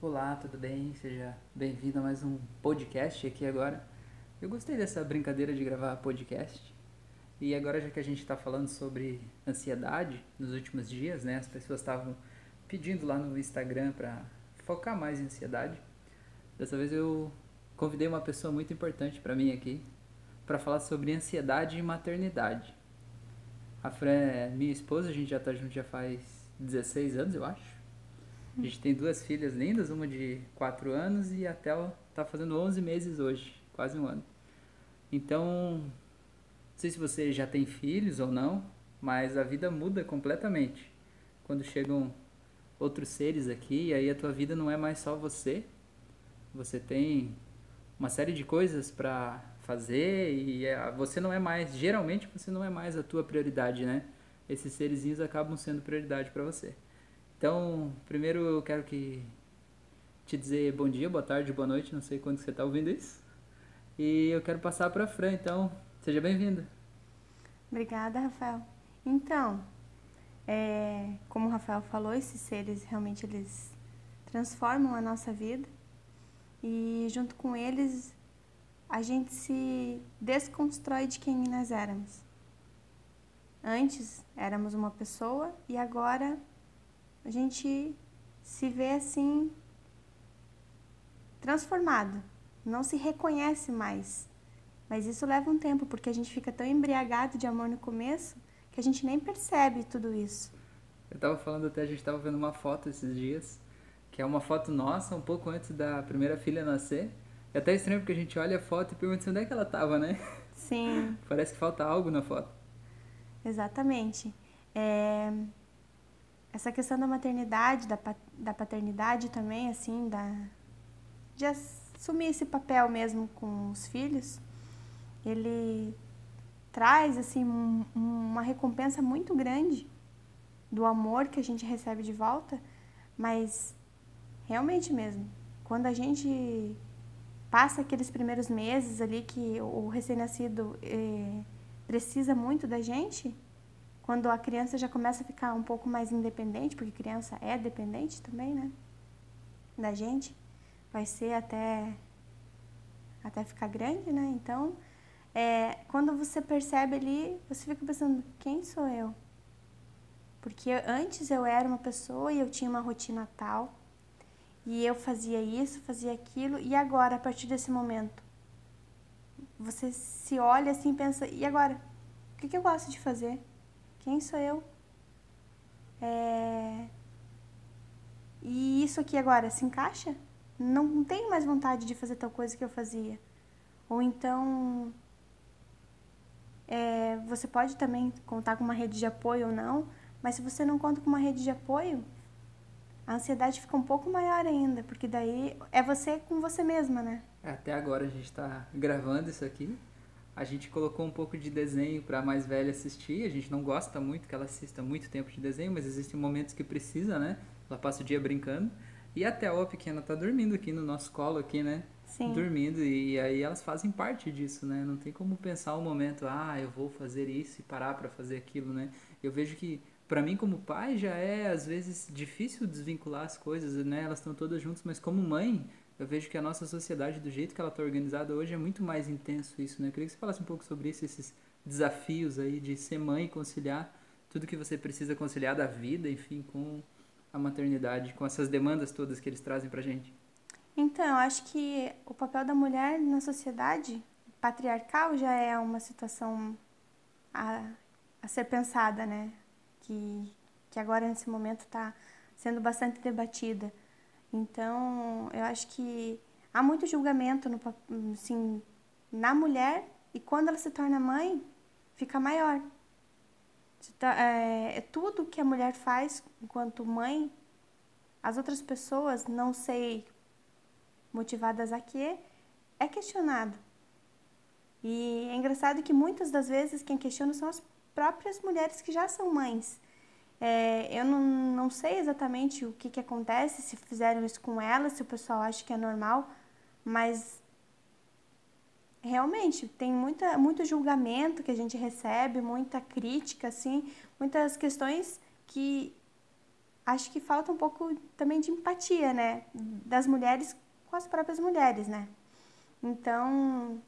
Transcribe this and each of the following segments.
Olá, tudo bem? Seja bem-vindo a mais um podcast aqui agora. Eu gostei dessa brincadeira de gravar podcast. E agora, já que a gente está falando sobre ansiedade nos últimos dias, né? As pessoas estavam pedindo lá no Instagram para focar mais em ansiedade. Dessa vez eu convidei uma pessoa muito importante para mim aqui para falar sobre ansiedade e maternidade. A Fran é minha esposa, a gente já está junto já faz 16 anos, eu acho. A gente tem duas filhas lindas, uma de 4 anos e a Théo tá fazendo 11 meses hoje, quase um ano. Então, não sei se você já tem filhos ou não, mas a vida muda completamente quando chegam outros seres aqui e aí a tua vida não é mais só você. Você tem uma série de coisas para fazer e é, você não é mais, geralmente você não é mais a tua prioridade, né? Esses serezinhos acabam sendo prioridade para você. Então, primeiro eu quero que te dizer bom dia, boa tarde, boa noite, não sei quando você está ouvindo isso. E eu quero passar para a Fran, então, seja bem-vinda. Obrigada, Rafael. Então, é, como o Rafael falou, esses seres realmente eles transformam a nossa vida e junto com eles a gente se desconstrói de quem nós éramos. Antes éramos uma pessoa e agora a gente se vê assim transformado, não se reconhece mais. Mas isso leva um tempo, porque a gente fica tão embriagado de amor no começo que a gente nem percebe tudo isso. Eu tava falando até, a gente tava vendo uma foto esses dias, que é uma foto nossa, um pouco antes da primeira filha nascer. É até estranho porque a gente olha a foto e pergunta onde é que ela tava, né? Sim. Parece que falta algo na foto. Exatamente. É essa questão da maternidade, da, da paternidade também, assim, da, de assumir esse papel mesmo com os filhos, ele traz, assim, um, uma recompensa muito grande do amor que a gente recebe de volta, mas realmente mesmo, quando a gente passa aqueles primeiros meses ali que o recém-nascido eh, precisa muito da gente, quando a criança já começa a ficar um pouco mais independente, porque criança é dependente também, né? Da gente, vai ser até, até ficar grande, né? Então, é, quando você percebe ali, você fica pensando, quem sou eu? Porque antes eu era uma pessoa e eu tinha uma rotina tal, e eu fazia isso, fazia aquilo, e agora, a partir desse momento, você se olha assim e pensa, e agora? O que, que eu gosto de fazer? Quem sou eu? É... E isso aqui agora se encaixa? Não tenho mais vontade de fazer tal coisa que eu fazia. Ou então, é, você pode também contar com uma rede de apoio ou não, mas se você não conta com uma rede de apoio, a ansiedade fica um pouco maior ainda, porque daí é você com você mesma, né? Até agora a gente está gravando isso aqui a gente colocou um pouco de desenho para a mais velha assistir. A gente não gosta muito que ela assista muito tempo de desenho, mas existem momentos que precisa, né? Ela passa o dia brincando. E até a pequena tá dormindo aqui no nosso colo aqui, né? Sim. Dormindo e aí elas fazem parte disso, né? Não tem como pensar um momento, ah, eu vou fazer isso e parar para fazer aquilo, né? Eu vejo que para mim como pai já é às vezes difícil desvincular as coisas, né? Elas estão todas juntas, mas como mãe, eu vejo que a nossa sociedade, do jeito que ela está organizada hoje, é muito mais intenso isso, né? Eu queria que você falasse um pouco sobre isso, esses desafios aí de ser mãe e conciliar tudo que você precisa conciliar da vida, enfim, com a maternidade, com essas demandas todas que eles trazem pra gente. Então, acho que o papel da mulher na sociedade patriarcal já é uma situação a, a ser pensada, né? Que, que agora, nesse momento, está sendo bastante debatida. Então, eu acho que há muito julgamento no, assim, na mulher e quando ela se torna mãe, fica maior. É, é tudo que a mulher faz enquanto mãe, as outras pessoas, não sei motivadas a quê, é questionado. E é engraçado que muitas das vezes quem questiona são as próprias mulheres que já são mães. É, eu não, não sei exatamente o que, que acontece, se fizeram isso com ela, se o pessoal acha que é normal, mas realmente tem muita, muito julgamento que a gente recebe, muita crítica, assim, muitas questões que acho que falta um pouco também de empatia, né? Das mulheres com as próprias mulheres, né? Então,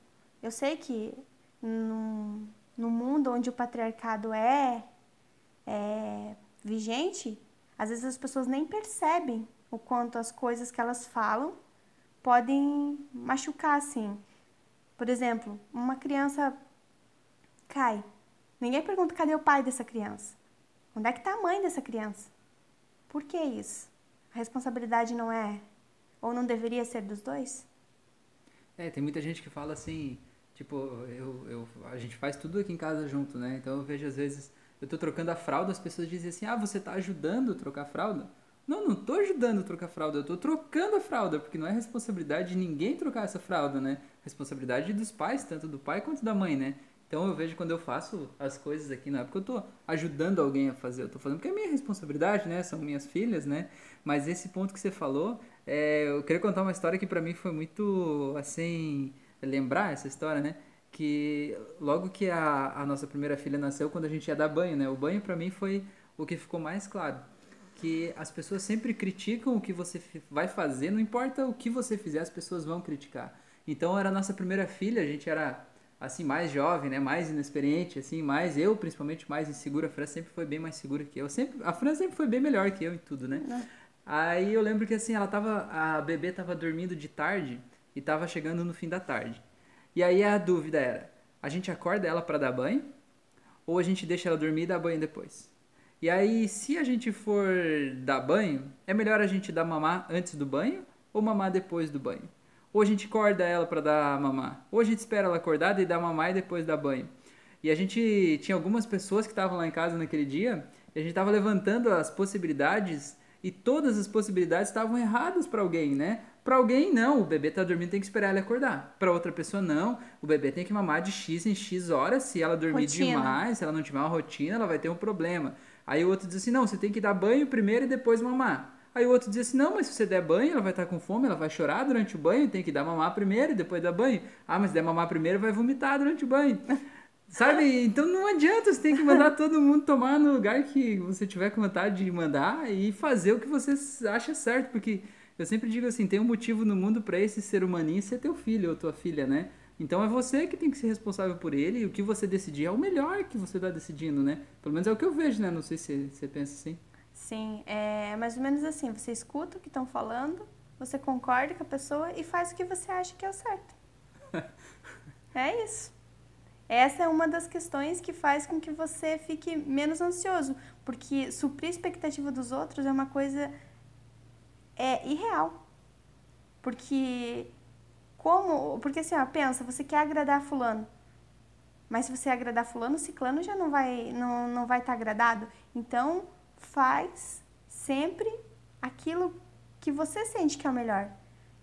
eu sei que no, no mundo onde o patriarcado é, é vigente, às vezes as pessoas nem percebem o quanto as coisas que elas falam podem machucar, assim. Por exemplo, uma criança cai. Ninguém pergunta cadê o pai dessa criança. Onde é que está a mãe dessa criança? Por que isso? A responsabilidade não é ou não deveria ser dos dois? É, tem muita gente que fala assim, tipo, eu, eu, a gente faz tudo aqui em casa junto, né? Então eu vejo às vezes, eu tô trocando a fralda, as pessoas dizem assim, ah, você tá ajudando a trocar a fralda? Não, não tô ajudando a trocar a fralda, eu tô trocando a fralda, porque não é responsabilidade de ninguém trocar essa fralda, né? Responsabilidade dos pais, tanto do pai quanto da mãe, né? Então eu vejo quando eu faço as coisas aqui, não é porque eu tô ajudando alguém a fazer, eu tô fazendo porque é minha responsabilidade, né? São minhas filhas, né? Mas esse ponto que você falou, é, eu queria contar uma história que para mim foi muito, assim, lembrar essa história, né? Que logo que a, a nossa primeira filha nasceu, quando a gente ia dar banho, né? O banho para mim foi o que ficou mais claro que as pessoas sempre criticam o que você vai fazer, não importa o que você fizer, as pessoas vão criticar. Então era a nossa primeira filha, a gente era assim mais jovem, né, mais inexperiente, assim, mais eu principalmente mais insegura. A Fran sempre foi bem mais segura que eu. Sempre, a Fran sempre foi bem melhor que eu em tudo, né? É. Aí eu lembro que assim, ela tava a bebê tava dormindo de tarde e tava chegando no fim da tarde. E aí a dúvida era: a gente acorda ela para dar banho ou a gente deixa ela dormir e dá banho depois? E aí, se a gente for dar banho, é melhor a gente dar mamar antes do banho ou mamar depois do banho? Ou a gente acorda ela para dar mamar? Ou a gente espera ela acordada e dá mamar e depois dá banho? E a gente tinha algumas pessoas que estavam lá em casa naquele dia e a gente estava levantando as possibilidades e todas as possibilidades estavam erradas para alguém, né? Para alguém, não, o bebê tá dormindo, tem que esperar ele acordar. Para outra pessoa, não, o bebê tem que mamar de X em X horas. Se ela dormir rotina. demais, se ela não tiver uma rotina, ela vai ter um problema. Aí o outro diz assim: não, você tem que dar banho primeiro e depois mamar. Aí o outro diz assim: não, mas se você der banho, ela vai estar com fome, ela vai chorar durante o banho, tem que dar mamar primeiro e depois dar banho. Ah, mas se der mamar primeiro, vai vomitar durante o banho. Sabe? Então não adianta, você tem que mandar todo mundo tomar no lugar que você tiver com vontade de mandar e fazer o que você acha certo, porque eu sempre digo assim, tem um motivo no mundo para esse ser humaninho ser teu filho ou tua filha, né? Então é você que tem que ser responsável por ele e o que você decidir é o melhor que você está decidindo, né? Pelo menos é o que eu vejo, né? Não sei se você pensa assim. Sim, é mais ou menos assim. Você escuta o que estão falando, você concorda com a pessoa e faz o que você acha que é o certo. é isso. Essa é uma das questões que faz com que você fique menos ansioso, porque suprir a expectativa dos outros é uma coisa é irreal. Porque como? Porque assim, ó, pensa, você quer agradar fulano. Mas se você agradar fulano, ciclano já não vai não, não vai estar tá agradado. Então, faz sempre aquilo que você sente que é o melhor.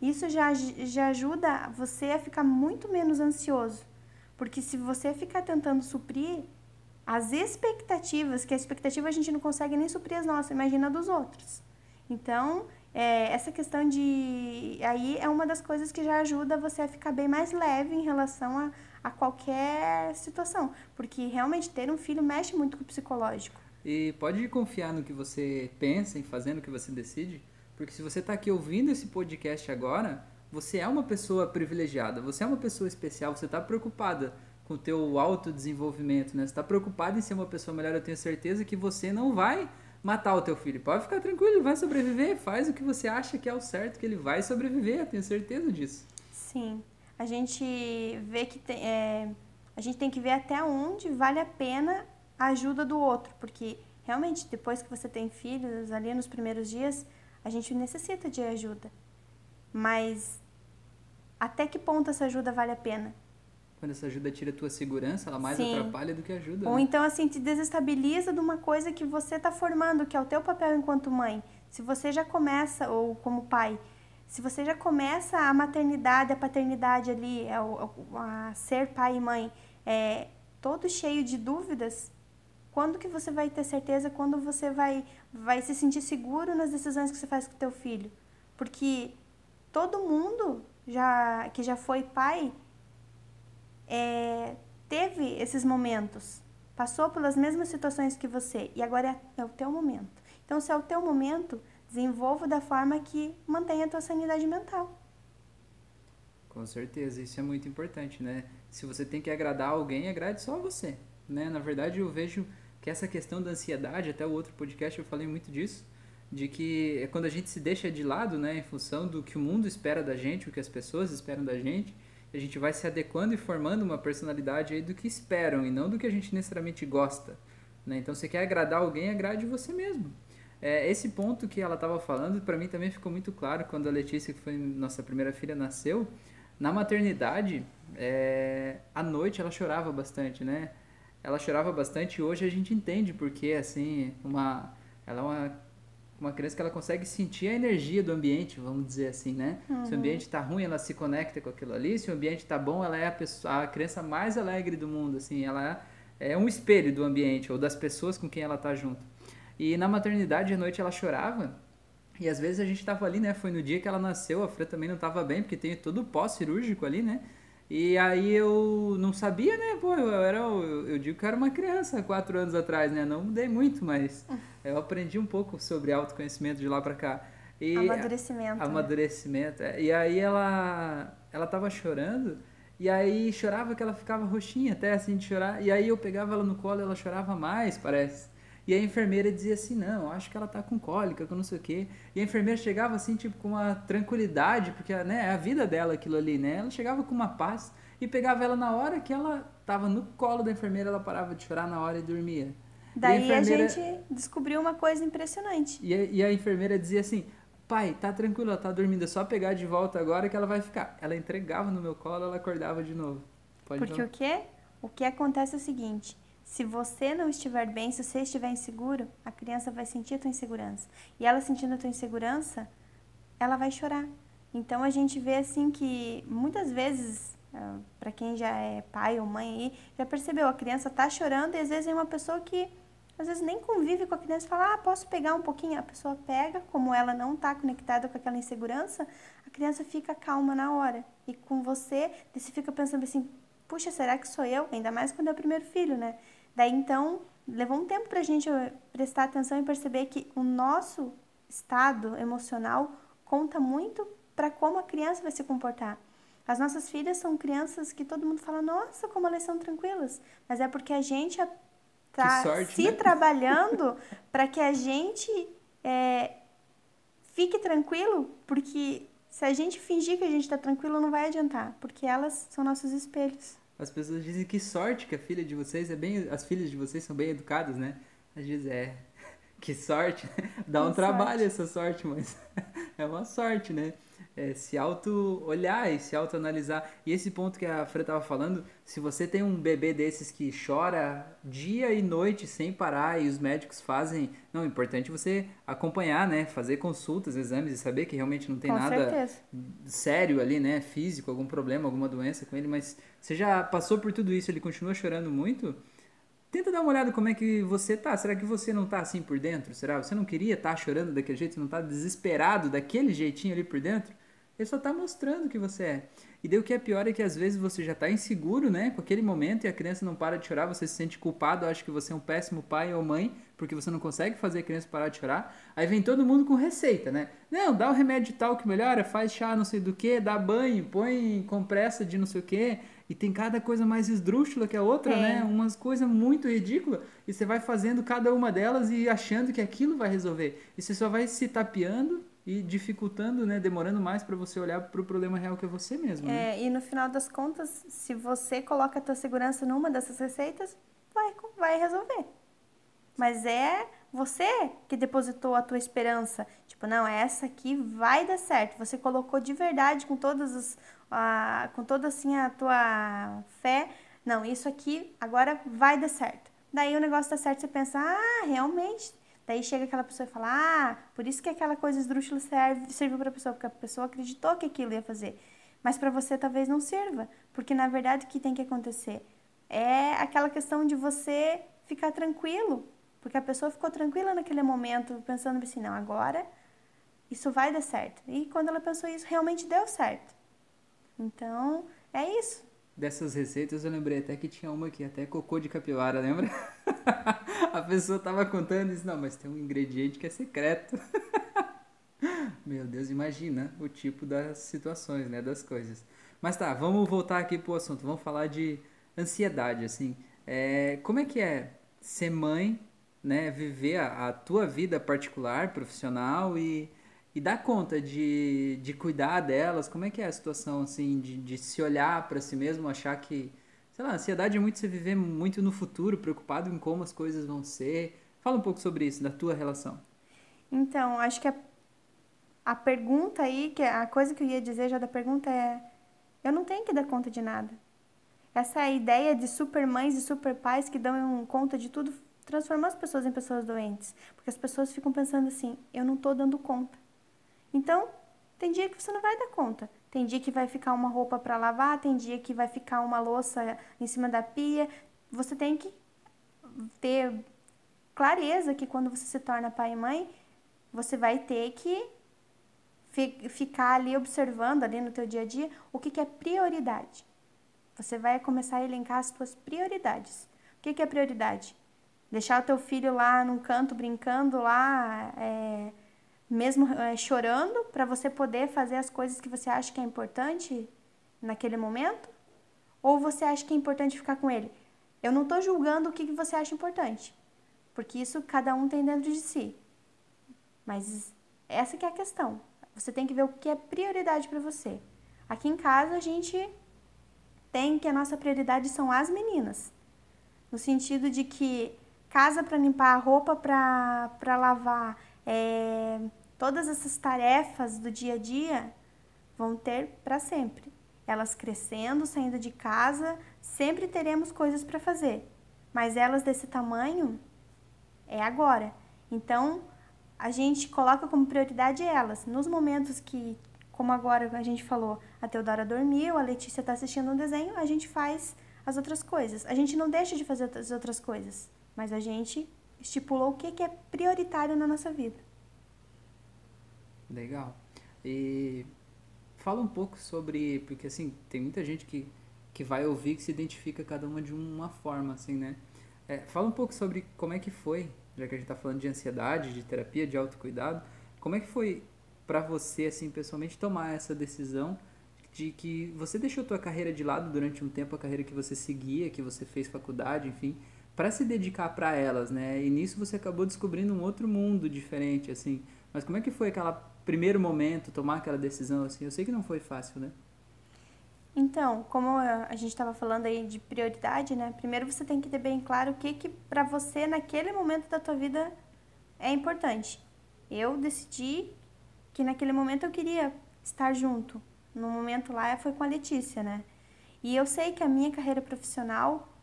Isso já, já ajuda você a ficar muito menos ansioso. Porque se você ficar tentando suprir as expectativas, que a expectativa a gente não consegue nem suprir as nossas, imagina dos outros. Então, é, essa questão de. Aí é uma das coisas que já ajuda você a ficar bem mais leve em relação a, a qualquer situação. Porque realmente ter um filho mexe muito com o psicológico. E pode confiar no que você pensa, em fazendo o que você decide. Porque se você está aqui ouvindo esse podcast agora, você é uma pessoa privilegiada, você é uma pessoa especial, você está preocupada com o teu autodesenvolvimento, né? Você está preocupada em ser uma pessoa melhor, eu tenho certeza que você não vai matar o teu filho. Pode ficar tranquilo, ele vai sobreviver. Faz o que você acha que é o certo, que ele vai sobreviver. Eu tenho certeza disso. Sim. A gente vê que tem, é, a gente tem que ver até onde vale a pena a ajuda do outro, porque realmente depois que você tem filhos, ali nos primeiros dias, a gente necessita de ajuda. Mas até que ponto essa ajuda vale a pena? Quando essa ajuda tira a tua segurança, ela mais Sim. atrapalha do que ajuda. Ou né? então, assim, te desestabiliza de uma coisa que você está formando, que é o teu papel enquanto mãe. Se você já começa, ou como pai, se você já começa a maternidade, a paternidade ali, a, a, a ser pai e mãe, é, todo cheio de dúvidas, quando que você vai ter certeza, quando você vai, vai se sentir seguro nas decisões que você faz com o teu filho? Porque todo mundo já que já foi pai é, teve esses momentos, passou pelas mesmas situações que você e agora é, é o teu momento. Então, se é o teu momento, desenvolva da forma que mantenha a tua sanidade mental. Com certeza, isso é muito importante, né? Se você tem que agradar alguém, agrade só você, né? Na verdade, eu vejo que essa questão da ansiedade, até o outro podcast eu falei muito disso, de que é quando a gente se deixa de lado, né, em função do que o mundo espera da gente, o que as pessoas esperam da gente, a gente vai se adequando e formando uma personalidade aí do que esperam e não do que a gente necessariamente gosta, né? Então, você quer agradar alguém, agrade você mesmo. É, esse ponto que ela estava falando, para mim também ficou muito claro quando a Letícia, que foi nossa primeira filha, nasceu. Na maternidade, é, à noite ela chorava bastante, né? Ela chorava bastante e hoje a gente entende porque, assim, uma, ela é uma uma criança que ela consegue sentir a energia do ambiente, vamos dizer assim, né? Uhum. Se o ambiente está ruim, ela se conecta com aquilo ali. Se o ambiente está bom, ela é a, pessoa, a criança mais alegre do mundo, assim. Ela é, um espelho do ambiente ou das pessoas com quem ela está junto. E na maternidade, à noite, ela chorava. E às vezes a gente estava ali, né? Foi no dia que ela nasceu, a Fran também não estava bem, porque tem todo o pós-cirúrgico ali, né? E aí eu não sabia, né? Pô, eu, era, eu, eu, digo que eu era uma criança quatro anos atrás, né? Não mudei muito, mas eu aprendi um pouco sobre autoconhecimento de lá pra cá. E amadurecimento. Amadurecimento. Né? E aí ela, ela tava chorando, e aí chorava que ela ficava roxinha até assim de chorar. E aí eu pegava ela no colo e ela chorava mais, parece. E a enfermeira dizia assim, não, acho que ela tá com cólica, com não sei o quê. E a enfermeira chegava assim, tipo, com uma tranquilidade, porque né, é a vida dela aquilo ali, né? Ela chegava com uma paz e pegava ela na hora que ela tava no colo da enfermeira, ela parava de chorar na hora e dormia. Daí a, enfermeira... a, gente descobriu uma coisa impressionante. E a, e a enfermeira dizia assim, pai, tá tranquilo, ela tá dormindo, é só pegar de volta agora que ela vai ficar. Ela entregava no meu colo, ela acordava de novo. Pode porque o quê? O que acontece é o seguinte, se você não estiver bem, se você estiver inseguro, a criança vai sentir a tua insegurança. E ela sentindo a tua insegurança, ela vai chorar. Então a gente vê assim que muitas vezes, ah, para quem já é pai ou mãe aí, já percebeu, a criança tá chorando e às vezes é uma pessoa que às vezes nem convive com a criança e fala, ah, posso pegar um pouquinho? A pessoa pega, como ela não está conectada com aquela insegurança, a criança fica calma na hora. E com você, você fica pensando assim, puxa, será que sou eu? Ainda mais quando é o primeiro filho, né? Daí então, levou um tempo para a gente prestar atenção e perceber que o nosso estado emocional conta muito para como a criança vai se comportar. As nossas filhas são crianças que todo mundo fala, nossa, como elas são tranquilas. Mas é porque a gente está se né? trabalhando para que a gente é, fique tranquilo, porque se a gente fingir que a gente está tranquilo, não vai adiantar, porque elas são nossos espelhos. As pessoas dizem que sorte que a filha de vocês é bem. As filhas de vocês são bem educadas, né? Às vezes é. Que sorte. Dá um trabalho essa sorte, mas é uma sorte, né? É, se auto-olhar e se auto-analisar. E esse ponto que a Fran estava falando, se você tem um bebê desses que chora dia e noite sem parar e os médicos fazem... Não, é importante você acompanhar, né? Fazer consultas, exames e saber que realmente não tem com nada certeza. sério ali, né? Físico, algum problema, alguma doença com ele. Mas você já passou por tudo isso ele continua chorando muito... Tenta dar uma olhada como é que você tá. Será que você não tá assim por dentro? Será? Você não queria estar tá chorando daquele jeito? Você não tá desesperado daquele jeitinho ali por dentro? Ele só está mostrando que você é. E daí o que é pior é que às vezes você já está inseguro, né, com aquele momento e a criança não para de chorar, você se sente culpado, acha que você é um péssimo pai ou mãe, porque você não consegue fazer a criança parar de chorar. Aí vem todo mundo com receita, né? Não, dá o remédio tal que melhora, faz chá não sei do que, dá banho, põe compressa de não sei o que. E tem cada coisa mais esdrúxula que a outra, é. né? Umas coisas muito ridículas. E você vai fazendo cada uma delas e achando que aquilo vai resolver. E você só vai se tapeando e dificultando, né, demorando mais para você olhar para o problema real que é você mesmo. Né? É, e no final das contas, se você coloca a tua segurança numa dessas receitas, vai, vai resolver. Mas é você que depositou a tua esperança. Tipo, não, essa aqui vai dar certo. Você colocou de verdade com todas as, a, com toda assim a tua fé. Não, isso aqui agora vai dar certo. Daí o negócio dá certo, você pensa, ah, realmente Daí chega aquela pessoa e fala: Ah, por isso que aquela coisa esdrúxula serve, serviu para a pessoa, porque a pessoa acreditou que aquilo ia fazer. Mas para você talvez não sirva, porque na verdade o que tem que acontecer é aquela questão de você ficar tranquilo, porque a pessoa ficou tranquila naquele momento, pensando assim: não, agora isso vai dar certo. E quando ela pensou isso, realmente deu certo. Então, é isso. dessas receitas, eu lembrei até que tinha uma aqui, até cocô de capivara, lembra? a pessoa tava contando e disse, não, mas tem um ingrediente que é secreto. Meu Deus, imagina o tipo das situações, né, das coisas. Mas tá, vamos voltar aqui pro assunto, vamos falar de ansiedade, assim. É, como é que é ser mãe, né, viver a, a tua vida particular, profissional e e dar conta de, de cuidar delas? Como é que é a situação, assim, de, de se olhar para si mesmo, achar que, sei lá, ansiedade é muito você viver muito no futuro, preocupado em como as coisas vão ser. Fala um pouco sobre isso, da tua relação. Então, acho que a, a pergunta aí, que a coisa que eu ia dizer já da pergunta é: eu não tenho que dar conta de nada. Essa ideia de super mães e super pais que dão conta de tudo transformou as pessoas em pessoas doentes. Porque as pessoas ficam pensando assim: eu não estou dando conta. Então, tem dia que você não vai dar conta. Tem dia que vai ficar uma roupa para lavar, tem dia que vai ficar uma louça em cima da pia. Você tem que ter clareza que quando você se torna pai e mãe, você vai ter que ficar ali observando ali no teu dia a dia o que, que é prioridade. Você vai começar a elencar as suas prioridades. O que, que é prioridade? Deixar o teu filho lá num canto brincando lá, é, mesmo é, chorando, para você poder fazer as coisas que você acha que é importante naquele momento? Ou você acha que é importante ficar com ele? Eu não estou julgando o que você acha importante, porque isso cada um tem dentro de si. Mas essa que é a questão. Você tem que ver o que é prioridade para você. Aqui em casa a gente tem que a nossa prioridade são as meninas. No sentido de que casa para limpar, roupa para lavar, é, todas essas tarefas do dia a dia vão ter para sempre. Elas crescendo, saindo de casa, sempre teremos coisas para fazer. Mas elas desse tamanho é agora. Então, a gente coloca como prioridade elas. Nos momentos que, como agora a gente falou, a Teodora dormiu, a Letícia está assistindo um desenho, a gente faz as outras coisas. A gente não deixa de fazer as outras coisas, mas a gente estipulou o que, que é prioritário na nossa vida. Legal. E fala um pouco sobre, porque assim, tem muita gente que, que vai ouvir que se identifica cada uma de uma forma, assim, né? É, fala um pouco sobre como é que foi, já que a gente está falando de ansiedade, de terapia, de autocuidado, como é que foi para você, assim, pessoalmente, tomar essa decisão de que você deixou tua carreira de lado durante um tempo, a carreira que você seguia, que você fez faculdade, enfim, para se dedicar para elas, né? E nisso você acabou descobrindo um outro mundo diferente, assim. Mas como é que foi aquela primeiro momento tomar aquela decisão assim? Eu sei que não foi fácil, né? Então, como a gente estava falando aí de prioridade, né? Primeiro você tem que ter bem claro o que que para você naquele momento da tua vida é importante. Eu decidi que naquele momento eu queria estar junto. No momento lá foi com a Letícia, né? E eu sei que a minha carreira profissional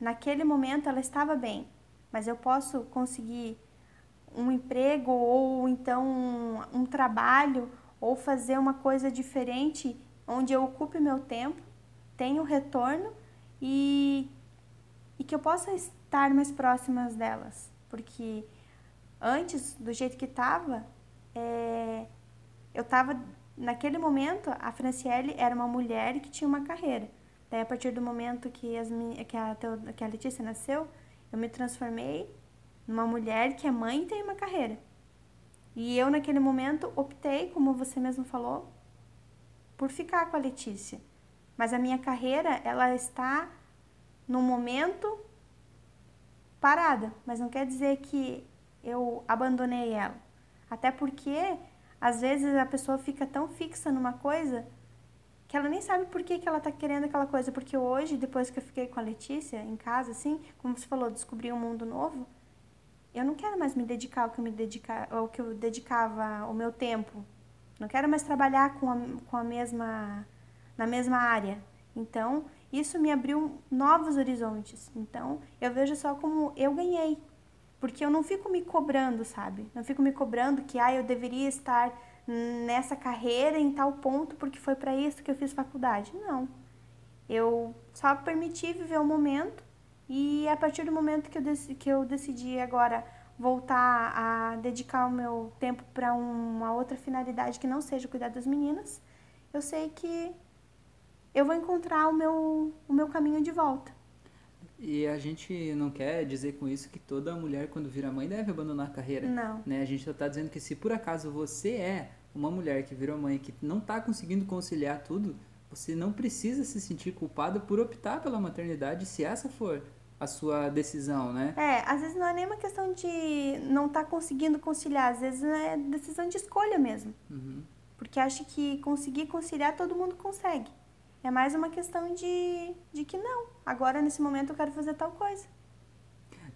naquele momento ela estava bem, mas eu posso conseguir um emprego ou então um, um trabalho ou fazer uma coisa diferente onde eu ocupe meu tempo, tenho retorno e, e que eu possa estar mais próximas delas, porque antes do jeito que estava, é, eu estava naquele momento a Franciele era uma mulher que tinha uma carreira Daí, a partir do momento que, as, que, a, que a Letícia nasceu, eu me transformei numa mulher que é mãe e tem uma carreira. E eu, naquele momento, optei, como você mesmo falou, por ficar com a Letícia. Mas a minha carreira, ela está no momento parada, mas não quer dizer que eu abandonei ela. Até porque, às vezes, a pessoa fica tão fixa numa coisa que ela nem sabe por que, que ela tá querendo aquela coisa. Porque hoje, depois que eu fiquei com a Letícia em casa, assim, como você falou, descobri um mundo novo, eu não quero mais me dedicar ao que eu me dedicar, ao que eu dedicava o meu tempo. Não quero mais trabalhar com a, com a mesma na mesma área. Então, isso me abriu novos horizontes. Então, eu vejo só como eu ganhei. Porque eu não fico me cobrando, sabe? Não fico me cobrando que ah, eu deveria estar nessa carreira em tal ponto porque foi para isso que eu fiz faculdade. Não. Eu só permiti viver o momento e a partir do momento que eu, decidi, que eu decidi agora voltar a dedicar o meu tempo para uma outra finalidade que não seja cuidar das meninas, eu sei que eu vou encontrar o meu, o meu caminho de volta. E a gente não quer dizer com isso que toda mulher, quando vira mãe, deve abandonar a carreira. Não. Né? A gente só está dizendo que se por acaso você é uma mulher que virou mãe que não está conseguindo conciliar tudo, você não precisa se sentir culpada por optar pela maternidade se essa for a sua decisão, né? É, às vezes não é nem uma questão de não estar tá conseguindo conciliar, às vezes é decisão de escolha mesmo. Uhum. Porque acho que conseguir conciliar todo mundo consegue. É mais uma questão de, de que não, agora nesse momento eu quero fazer tal coisa.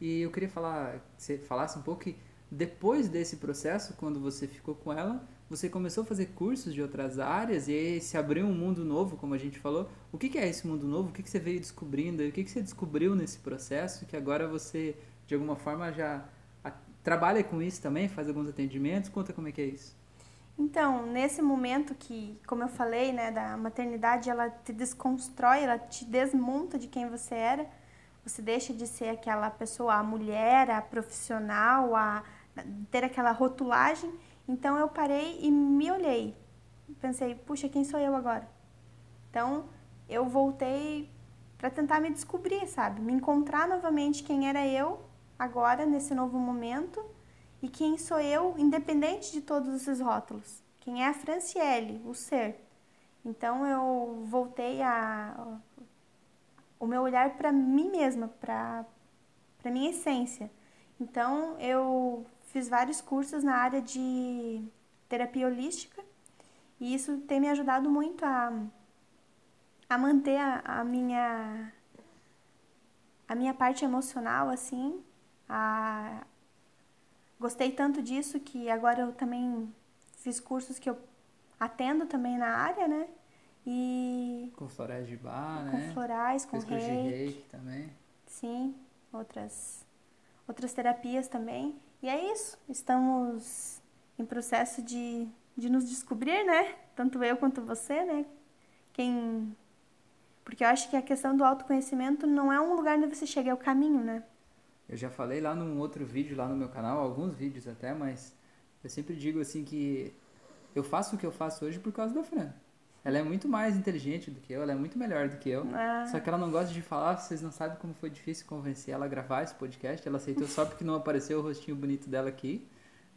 E eu queria falar, que você falasse um pouco que depois desse processo, quando você ficou com ela, você começou a fazer cursos de outras áreas e aí se abriu um mundo novo, como a gente falou. O que, é esse mundo novo? O que, que você veio descobrindo? O que, que você descobriu nesse processo que agora você, de alguma forma, já trabalha com isso também? Faz alguns atendimentos? Conta como é que é isso. Então, nesse momento que, como eu falei, né, da maternidade, ela te desconstrói, ela te desmonta de quem você era. Você deixa de ser aquela pessoa, a mulher, a profissional, a ter aquela rotulagem então eu parei e me olhei. Pensei, puxa, quem sou eu agora? Então eu voltei para tentar me descobrir, sabe? Me encontrar novamente quem era eu agora, nesse novo momento, e quem sou eu, independente de todos esses rótulos. Quem é a Franciele, o ser. Então eu voltei a o meu olhar para mim mesma, para para minha essência. Então eu fiz vários cursos na área de terapia holística e isso tem me ajudado muito a, a manter a, a minha a minha parte emocional assim a, gostei tanto disso que agora eu também fiz cursos que eu atendo também na área né? E com florais de bar com né? florais com reiki. de reiki também. Sim outras outras terapias também e é isso, estamos em processo de, de nos descobrir, né? Tanto eu quanto você, né? Quem... Porque eu acho que a questão do autoconhecimento não é um lugar onde você chega, é o caminho, né? Eu já falei lá num outro vídeo lá no meu canal, alguns vídeos até, mas eu sempre digo assim que eu faço o que eu faço hoje por causa da Fran. Ela é muito mais inteligente do que eu, ela é muito melhor do que eu. Ah. Só que ela não gosta de falar, vocês não sabem como foi difícil convencer ela a gravar esse podcast. Ela aceitou só porque não apareceu o rostinho bonito dela aqui.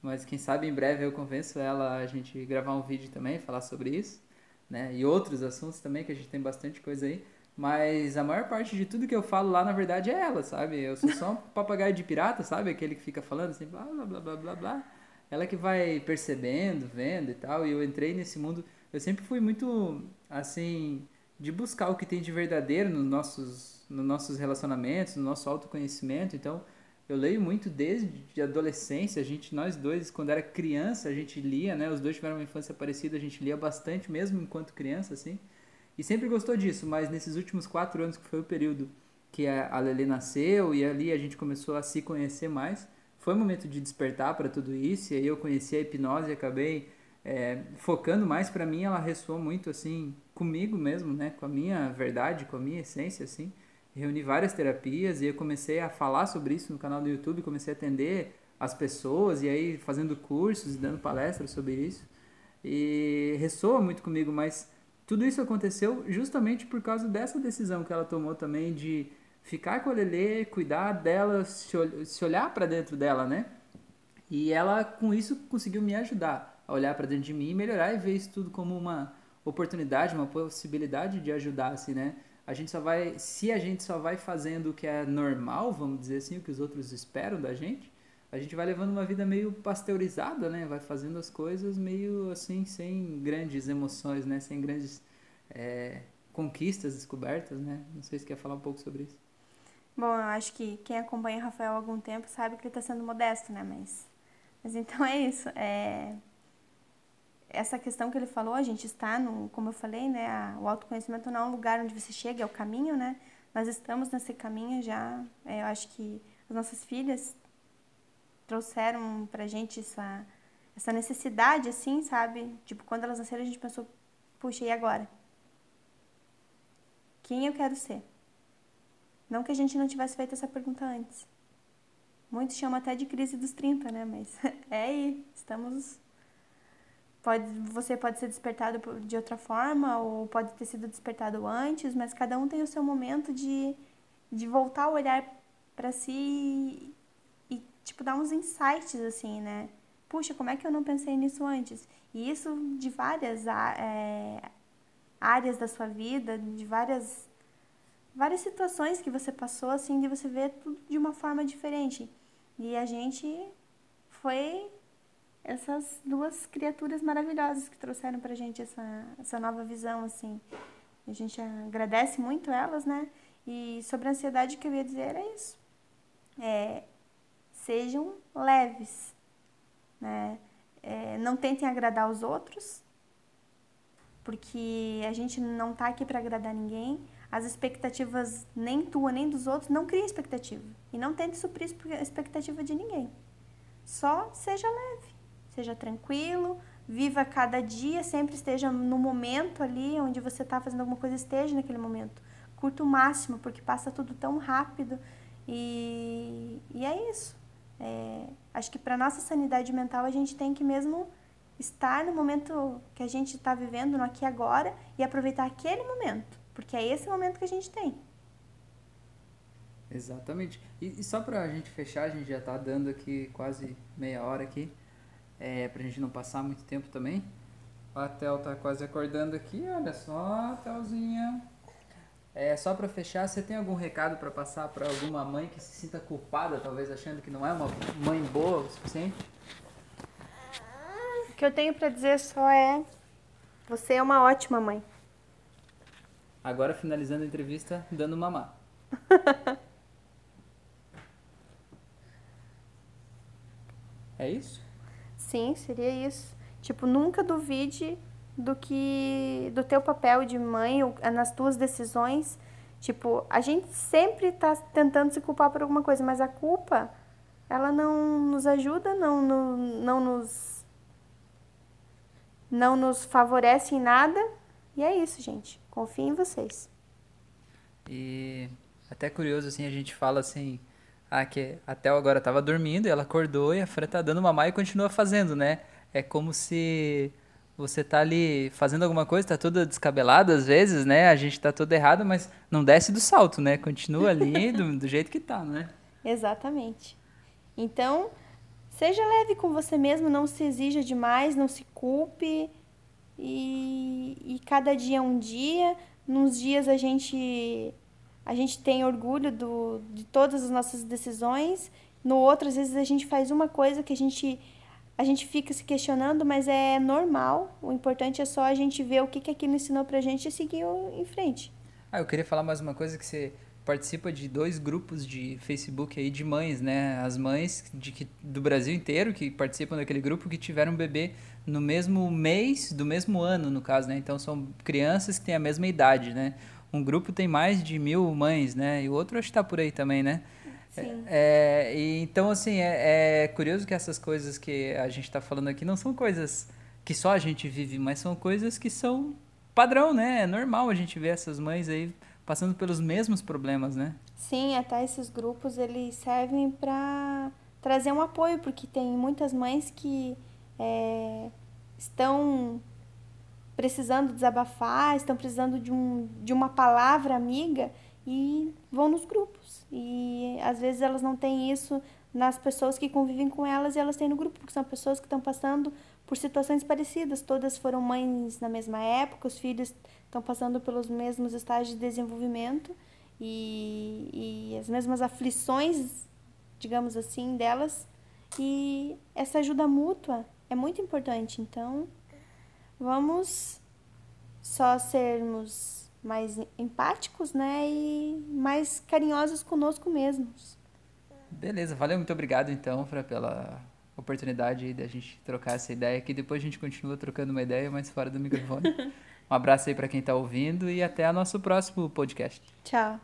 Mas quem sabe em breve eu convenço ela a gente gravar um vídeo também, falar sobre isso. Né? E outros assuntos também, que a gente tem bastante coisa aí. Mas a maior parte de tudo que eu falo lá, na verdade, é ela, sabe? Eu sou só um papagaio de pirata, sabe? Aquele que fica falando assim, blá, blá, blá, blá, blá, blá. Ela que vai percebendo, vendo e tal. E eu entrei nesse mundo eu sempre fui muito, assim, de buscar o que tem de verdadeiro nos nossos, nos nossos relacionamentos, no nosso autoconhecimento. Então, eu leio muito desde a adolescência. A gente, nós dois, quando era criança, a gente lia, né? Os dois tiveram uma infância parecida, a gente lia bastante, mesmo enquanto criança, assim. E sempre gostou disso, mas nesses últimos quatro anos, que foi o período que a Lele nasceu e ali a gente começou a se conhecer mais, foi um momento de despertar para tudo isso. E aí eu conheci a hipnose e acabei é, focando mais para mim, ela ressoou muito assim comigo mesmo, né? Com a minha verdade, com a minha essência, assim. Reuni várias terapias e eu comecei a falar sobre isso no canal do YouTube, comecei a atender as pessoas e aí fazendo cursos e dando palestras sobre isso. E ressoa muito comigo, mas tudo isso aconteceu justamente por causa dessa decisão que ela tomou também de ficar com a Lelê, cuidar dela, se olhar para dentro dela, né? E ela com isso conseguiu me ajudar a olhar para dentro de mim e melhorar e ver isso tudo como uma oportunidade, uma possibilidade de ajudar, assim, né? A gente só vai, se a gente só vai fazendo o que é normal, vamos dizer assim, o que os outros esperam da gente, a gente vai levando uma vida meio pasteurizada, né? Vai fazendo as coisas meio assim, sem grandes emoções, né? Sem grandes é, conquistas descobertas, né? Não sei se quer falar um pouco sobre isso. Bom, eu acho que quem acompanha o Rafael há algum tempo sabe que ele está sendo modesto, né? Mas, mas então é isso. É, essa questão que ele falou, a gente está no, como eu falei, né, a, o autoconhecimento não é um lugar onde você chega, é o caminho, né? Nós estamos nesse caminho já. É, eu acho que as nossas filhas trouxeram pra gente essa essa necessidade assim, sabe? Tipo, quando elas nasceram, a gente pensou, puxa, e agora? Quem eu quero ser? Não que a gente não tivesse feito essa pergunta antes. Muitos chamam até de crise dos 30, né? Mas é aí, estamos pode, você pode ser despertado de outra forma ou pode ter sido despertado antes, mas cada um tem o seu momento de, de voltar a olhar para si e, tipo, dar uns insights, assim, né? Puxa, como é que eu não pensei nisso antes? E isso de várias é, áreas da sua vida, de várias, várias situações que você passou, assim, de você ver tudo de uma forma diferente. E a gente foi essas duas criaturas maravilhosas que trouxeram pra gente essa, essa nova visão, assim. A gente agradece muito elas, né? E sobre a ansiedade, o que eu ia dizer é isso. É, sejam leves, né? É, não tentem agradar os outros, porque a gente não tá aqui para agradar ninguém. As expectativas, nem tua, nem dos outros, não cria expectativa. E não tente suprir a expectativa de ninguém. Só seja leve seja tranquilo, viva cada dia, sempre esteja no momento ali onde você está fazendo alguma coisa, esteja naquele momento. Curta o máximo, porque passa tudo tão rápido e, e é isso. É, acho que para nossa sanidade mental a gente tem que mesmo estar no momento que a gente está vivendo, no aqui e agora, e aproveitar aquele momento, porque é esse momento que a gente tem. Exatamente. E, e só para a gente fechar, a gente já está dando aqui quase meia hora aqui é, pra gente não passar muito tempo também. A Tel tá quase acordando aqui, olha só, Telzinha. É, só para fechar, você tem algum recado para passar para alguma mãe que se sinta culpada, talvez achando que não é uma mãe boa o suficiente? O que eu tenho para dizer só é: você é uma ótima mãe. Agora finalizando a entrevista, dando mamar. é isso? Sim, seria isso. Tipo, nunca duvide do que do teu papel de mãe nas tuas decisões. Tipo, a gente sempre está tentando se culpar por alguma coisa, mas a culpa ela não nos ajuda, não, não, não nos não nos favorece em nada. E é isso, gente. Confio em vocês. E até curioso assim, a gente fala assim, ah, que a Theo agora estava dormindo, ela acordou e a Fran tá dando mamar e continua fazendo, né? É como se você tá ali fazendo alguma coisa, tá toda descabelada às vezes, né? A gente tá toda errada, mas não desce do salto, né? Continua ali do, do jeito que tá, né? Exatamente. Então, seja leve com você mesmo, não se exija demais, não se culpe. E, e cada dia é um dia. Nos dias a gente a gente tem orgulho do, de todas as nossas decisões. No outro, às vezes, a gente faz uma coisa que a gente, a gente fica se questionando, mas é normal. O importante é só a gente ver o que, que aquilo ensinou pra gente e seguir em frente. Ah, eu queria falar mais uma coisa que você participa de dois grupos de Facebook aí de mães, né? As mães de, que, do Brasil inteiro que participam daquele grupo que tiveram um bebê no mesmo mês do mesmo ano, no caso, né? Então são crianças que têm a mesma idade, né? Um grupo tem mais de mil mães, né? E o outro acho que está por aí também, né? Sim. É, e, então, assim, é, é, curioso que essas coisas que a gente está falando aqui não são coisas que só a gente vive, mas são coisas que são padrão, né? É normal a gente ver essas mães aí passando pelos mesmos problemas, né? Sim, até esses grupos eles servem para trazer um apoio, porque tem muitas mães que é, estão precisando desabafar, estão precisando de, um, de uma palavra amiga e vão nos grupos. E às vezes elas não têm isso nas pessoas que convivem com elas e elas têm no grupo, porque são pessoas que estão passando por situações parecidas. Todas foram mães na mesma época, os filhos estão passando pelos mesmos estágios de desenvolvimento e, e as mesmas aflições, digamos assim, delas. E essa ajuda mútua é muito importante. Então, vamos só sermos mais empáticos, né, e mais carinhosos conosco mesmos. Beleza, valeu, muito obrigado então, Fra, pela oportunidade da gente trocar essa ideia aqui. Depois a gente continua trocando uma ideia, mas fora do microfone. um abraço aí para quem está ouvindo e até o nosso próximo podcast. Tchau.